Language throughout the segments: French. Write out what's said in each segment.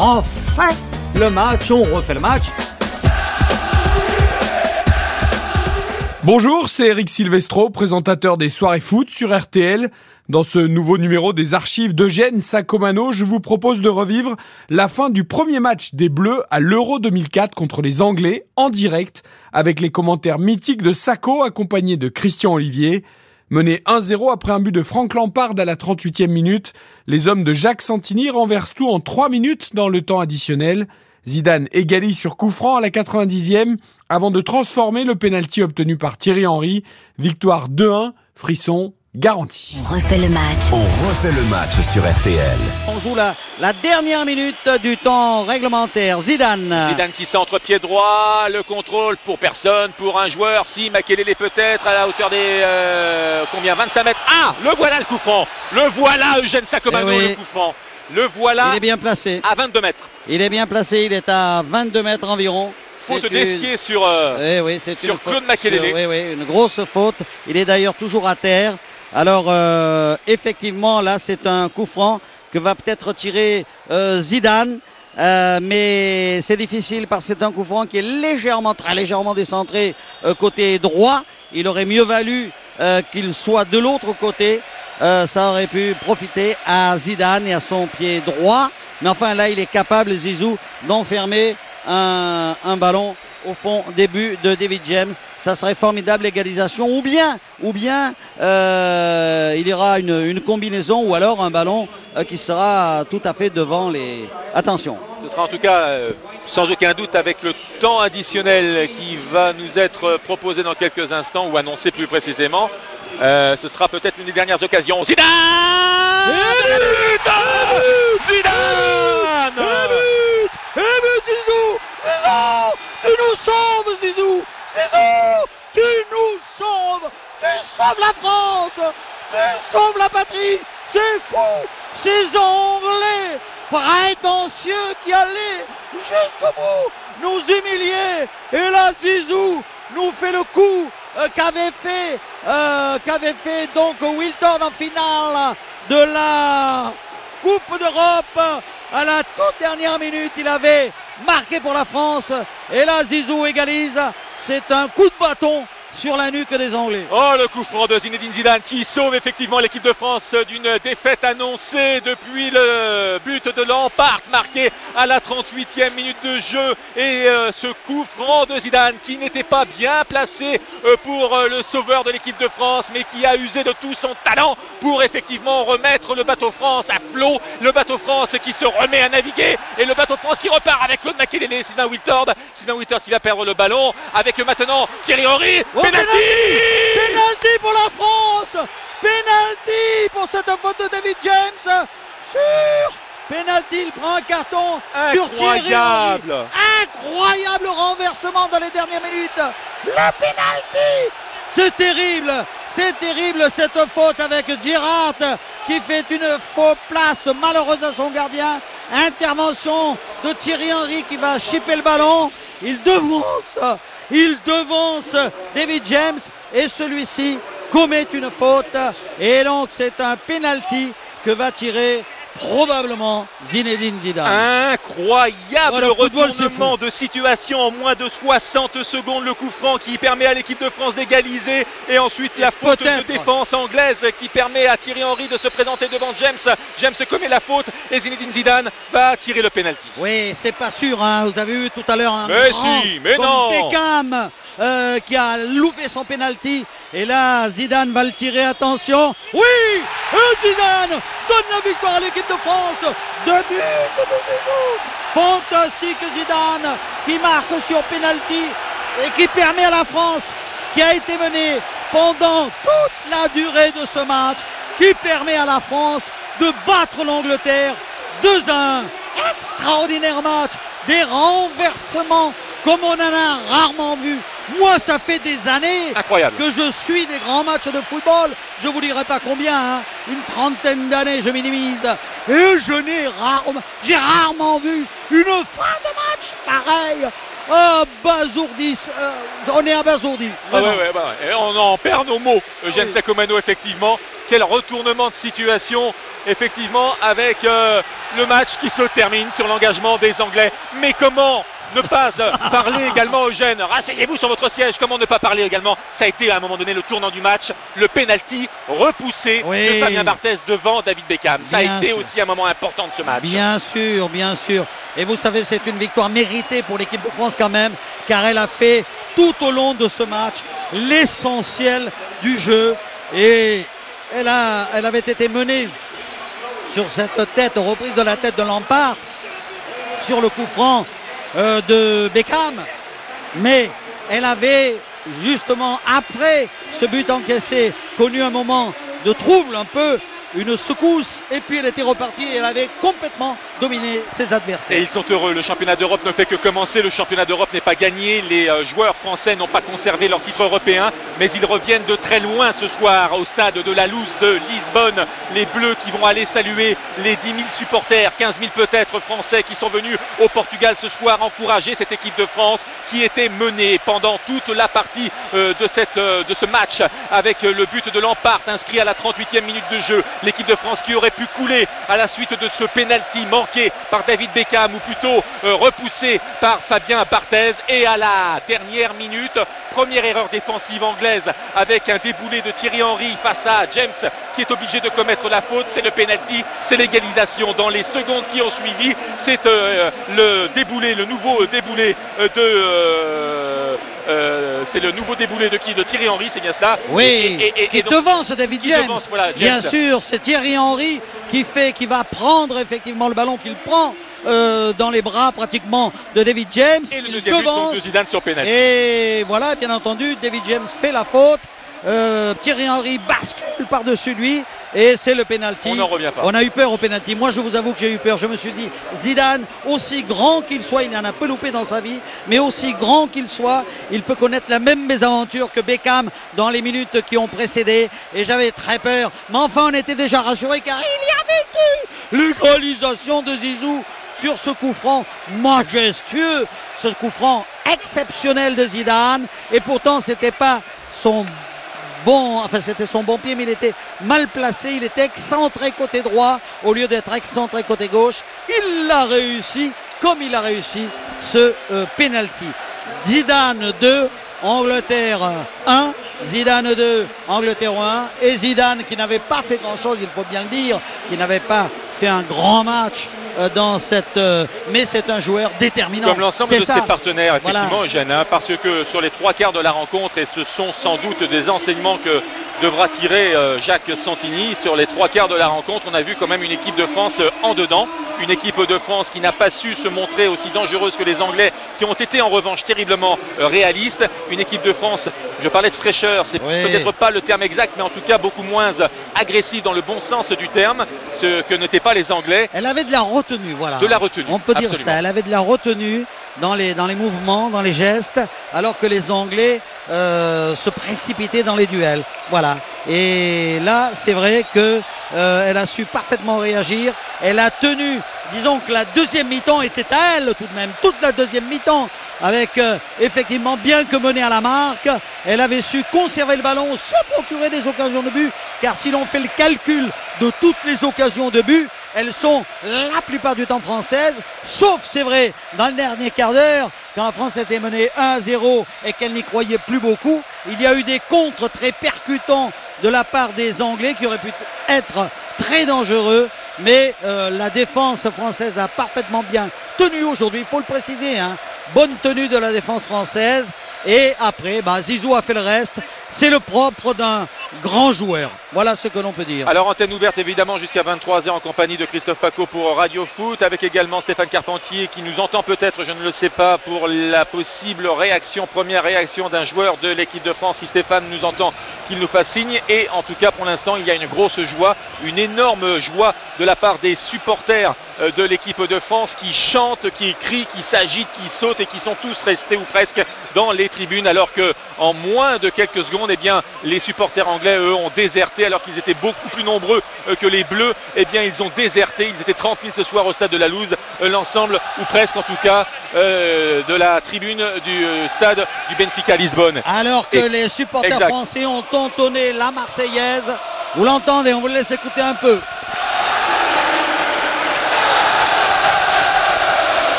refait le match, on refait le match. Bonjour, c'est Eric Silvestro, présentateur des soirées foot sur RTL. Dans ce nouveau numéro des archives d'Eugène Sacomano, je vous propose de revivre la fin du premier match des Bleus à l'Euro 2004 contre les Anglais en direct avec les commentaires mythiques de Sacco accompagné de Christian Olivier. Mené 1-0 après un but de Franck Lampard à la 38e minute, les hommes de Jacques Santini renversent tout en 3 minutes dans le temps additionnel. Zidane égalise sur coup franc à la 90e avant de transformer le pénalty obtenu par Thierry Henry. Victoire 2-1, frisson garanti. On refait le match. On refait le match sur RTL. On joue la, la dernière minute du temps réglementaire. Zidane. Zidane qui centre pied droit, le contrôle pour personne, pour un joueur. Si Makelele peut-être à la hauteur des euh, combien 25 mètres. Ah, le voilà le coup franc. Le voilà Eugène Sacomano Eh oui. le coup franc. Le voilà Il est bien placé. à 22 mètres. Il est bien placé. Il est à 22 mètres environ. Faute une- d'esquier sur euh, Eh oui, c'est sur une Claude Makelele. Oui, oui, une grosse faute. Il est d'ailleurs toujours à terre. Alors, euh, effectivement, là, c'est un coup franc que va peut-être tirer euh, Zidane. Euh, mais c'est difficile parce que c'est un coup franc qui est légèrement, très légèrement décentré euh, côté droit. Il aurait mieux valu qu'il soit de l'autre côté. Ça aurait pu profiter à Zidane et à son pied droit. Mais enfin, là, il est capable, Zizou, d'enfermer un, un ballon au fond début de David James. Ça serait formidable égalisation. Ou bien, ou bien euh, il y aura une, une combinaison ou alors un ballon euh, qui sera tout à fait devant les. Attention. Ce sera en tout cas euh, sans aucun doute avec le temps additionnel qui va nous être proposé dans quelques instants ou annoncé plus précisément. Euh, ce sera peut-être une des dernières occasions. Zidane Le but Zidane Eh ben Zizou Zizou Tu nous sauves Tu nous sauves Tu sauves la France Tu sauves la patrie C'est fou Ces Anglais prétentieux qui allaient jusqu'au bout nous humilier Et là Zizou nous fait le coup euh, qu'avait fait euh, qu'avait fait donc Wilton en finale de la Coupe d'Europe à la toute dernière minute. Il avait marqué pour la France. Et là, Zizou égalise. C'est un coup de bâton sur la nuque des Anglais. Oh le coup franc de Zinedine Zidane qui sauve effectivement l'équipe de France d'une défaite annoncée depuis le but de Lampard marqué à la 38e minute de jeu. Et euh, ce coup franc de Zidane qui n'était pas bien placé euh, pour euh, le sauveur de l'équipe de France mais qui a usé de tout son talent pour effectivement remettre le bateau France à flot, le bateau France qui se remet à naviguer et le bateau France qui repart avec Claude Makelele, Sylvain Wiltord, Sylvain Wiltord qui va perdre le ballon avec maintenant Thierry Henry, Oh, penalty Penalty pour la France Penalty pour cette faute de David James sur Penalty, il prend un carton sur Thierry Henry. Incroyable Incroyable renversement dans les dernières minutes. La pénalty. C'est terrible. C'est terrible cette faute avec Girard qui fait une fausse place malheureuse à son gardien. Intervention de Thierry Henry qui va chipper le ballon. Il devance. Il devance David James et celui-ci commet une faute. Et donc c'est un penalty que va tirer probablement Zinedine Zidane. Incroyable retournement de situation en moins de 60 secondes. Le coup franc qui permet à l'équipe de France d'égaliser. Et ensuite la faute de défense anglaise qui permet à Thierry Henry de se présenter devant James. James commet la faute et Zinedine Zidane va tirer le penalty. Oui, c'est pas sûr. hein. Vous avez vu tout à l'heure un Mais grand si, mais non. Beckham euh, qui a loupé son penalty. Et là, Zidane va le tirer. Attention. Oui, et Zidane donne la victoire à l'équipe de France. Deux buts de Zizou. Fantastique Zidane qui marque sur penalty et qui permet à la France qui a été menée pendant toute la durée de ce match, qui permet à la France de battre l'Angleterre 2-1. Extraordinaire match, des renversements comme on en a rarement vu. Moi, ça fait des années Incroyable. que je suis des grands matchs de football. Je vous dirai pas combien, hein. une trentaine d'années, je minimise. Et je n'ai rarement, j'ai rarement vu une fin de match pareille. Abasourdi, euh, on est abasourdi. Ah ouais, vraiment. ouais, bah ouais. Et on en perd nos mots. Eugène Oui. Sacomano, effectivement, quel retournement de situation, effectivement, avec euh, le match qui se termine sur l'engagement des Anglais. Mais comment ne pas euh, parler également aux jeunes Rasseyez-vous sur votre siège. Comment ne pas parler également? Ça a été à un moment donné le tournant du match, le penalty repoussé Oui. de Fabien Barthez devant David Beckham. Ça a été sûr. aussi un moment important de ce match. Bien sûr, bien sûr. Et vous savez, c'est une victoire méritée pour l'équipe de France quand même, car elle a fait tout au long de ce match l'essentiel du jeu. Et elle, a, elle avait été menée sur cette tête, reprise de la tête de Lampard, sur le coup franc euh, de Beckham. Mais elle avait justement, après ce but encaissé, connu un moment de trouble un peu, une secousse, et puis elle était repartie et elle avait complètement dominé ses adversaires. Et ils sont heureux. Le championnat d'Europe ne fait que commencer. Le championnat d'Europe n'est pas gagné. Les euh, joueurs français n'ont pas conservé leur titre européen, mais ils reviennent de très loin ce soir au stade de la Louse de Lisbonne. Les Bleus qui vont aller saluer les 10 000 supporters, 15 000 peut-être français qui sont venus au Portugal ce soir encourager cette équipe de France qui était menée pendant toute la partie euh, de, cette, euh, de ce match avec le but de Lampard inscrit à la 38e minute de jeu. L'équipe de France qui aurait pu couler à la suite de ce penalty manqué par David Beckham ou plutôt euh, repoussé par Fabien Barthez. Et à la dernière minute, première erreur défensive anglaise avec un déboulé de Thierry Henry face à James qui est obligé de commettre la faute. C'est le penalty, c'est l'égalisation. Dans les secondes qui ont suivi, c'est euh, le déboulé, le nouveau déboulé euh, de. Euh, euh, c'est le nouveau déboulé de qui De Thierry Henry, c'est bien cela. Oui, Et- et- et- qui et donc- devance David qui James. devance, voilà, James. Bien sûr, c'est Thierry Henry qui fait, qui va prendre effectivement le ballon qu'il prend euh, dans les bras pratiquement de David James. Et le deuxième but donc, devance. de Zidane sur. Et voilà, bien entendu, David James fait la faute. Euh, Thierry Henry bascule par-dessus lui et c'est le penalty. On n'en revient pas. On a eu peur au penalty. Moi, je vous avoue que j'ai eu peur. Je me suis dit, Zidane, aussi grand qu'il soit, il en a peu loupé dans sa vie, mais aussi grand qu'il soit, il peut connaître la même mésaventure que Beckham dans les minutes qui ont précédé. Et j'avais très peur. Mais enfin, on était déjà rassurés car il y avait eu l'égalisation de Zizou sur ce coup franc majestueux, ce coup franc exceptionnel de Zidane. Et pourtant, c'était pas son bon, enfin c'était son bon pied, mais il était mal placé, il était excentré côté droit au lieu d'être excentré côté gauche. Il l'a réussi comme il a réussi ce euh, penalty. Zidane 2, Angleterre 1, Zidane 2, Angleterre 1, et Zidane qui n'avait pas fait grand-chose, il faut bien le dire, qui n'avait pas fait un grand match dans cette, euh, mais c'est un joueur déterminant. Comme l'ensemble de ça. ses partenaires, Voilà. effectivement, Eugène, hein, parce que sur les trois quarts de la rencontre, et ce sont sans doute des enseignements que devra tirer euh, Jacques Santini, sur les trois quarts de la rencontre, on a vu quand même une équipe de France euh, en dedans, une équipe de France qui n'a pas su se montrer aussi dangereuse que les Anglais, qui ont été en revanche terriblement euh, réalistes, une équipe de France, je parlais de fraîcheur, c'est Oui. peut-être pas le terme exact, mais en tout cas beaucoup moins agressive dans le bon sens du terme, ce que n'étaient pas les Anglais. Elle avait de la retenue, voilà. De la retenue, On peut dire ça. Elle avait de la retenue dans les, dans les mouvements, dans les gestes, alors que les Anglais euh, se précipitaient dans les duels. Voilà. Et là, c'est vrai que euh, elle a su parfaitement réagir. Elle a tenu, disons que la deuxième mi-temps était à elle tout de même, toute la deuxième mi-temps. Avec euh, effectivement, bien que menée à la marque, elle avait su conserver le ballon, se procurer des occasions de but, car si l'on fait le calcul de toutes les occasions de but, elles sont la plupart du temps françaises, sauf c'est vrai dans le dernier quart d'heure, quand la France était menée 1-0 et qu'elle n'y croyait plus beaucoup, il y a eu des contres très percutants de la part des Anglais qui auraient pu être très dangereux, mais euh, la défense française a parfaitement bien tenu aujourd'hui, il faut le préciser, hein. Bonne tenue de la défense française. Et après, bah, Zizou a fait le reste. C'est le propre d'un grand joueur. Voilà ce que l'on peut dire. Alors antenne ouverte évidemment jusqu'à 23h en compagnie de Christophe Paco pour Radio Foot avec également Stéphane Carpentier qui nous entend peut-être, je ne le sais pas, pour la possible réaction, première réaction d'un joueur de l'équipe de France. Si Stéphane nous entend, qu'il nous fasse signe. Et en tout cas pour l'instant il y a une grosse joie, une énorme joie de la part des supporters euh, de l'équipe de France qui chantent, qui crient, qui s'agitent, qui sautent et qui sont tous restés ou presque dans les tribunes alors que en moins de quelques secondes, eh bien, les supporters anglais, eux, ont déserté alors qu'ils étaient beaucoup plus nombreux euh, que les Bleus. Eh bien, ils ont déserté. Ils étaient 30 000 ce soir au stade de la Louse. Euh, l'ensemble, ou presque en tout cas, euh, de la tribune du stade du Benfica Lisbonne. Alors que les supporters français ont entonné la Marseillaise. Vous l'entendez, on vous laisse écouter un peu.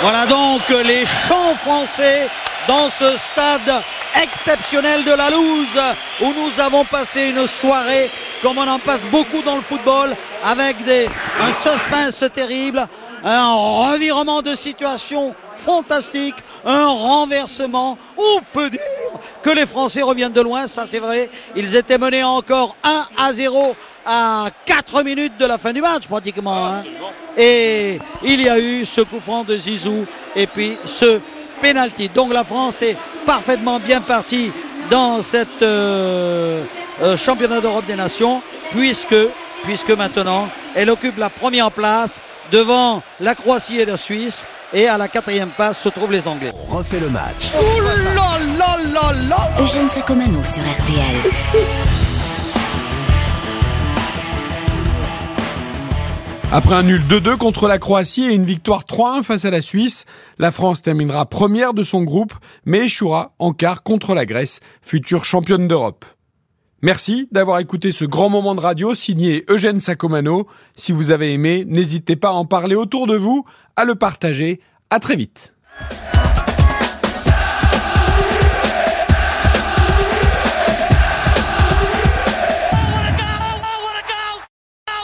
Voilà donc les chants français dans ce stade exceptionnel de la Louse où nous avons passé une soirée comme on en passe beaucoup dans le football avec des, un suspense terrible, un revirement de situation fantastique, un renversement. On peut dire que les Français reviennent de loin, ça c'est vrai. Ils étaient menés encore 1 à 0 à 4 minutes de la fin du match pratiquement. Hein. Et il y a eu ce coup franc de Zizou et puis ce penalty. Donc la France est parfaitement bien partie dans cette euh, euh, championnat d'Europe des Nations puisque puisque maintenant elle occupe la première place devant la Croatie et la Suisse et à la quatrième place se trouvent les Anglais. On refait le match. Oh là là là là Eugène Sacomano sur RTL. Après un nul 2-2 contre la Croatie et une victoire 3-1 face à la Suisse, la France terminera première de son groupe, mais échouera en quart contre la Grèce, future championne d'Europe. Merci d'avoir écouté ce grand moment de radio signé Eugène Sacomano. Si vous avez aimé, n'hésitez pas à en parler autour de vous, à le partager. À très vite.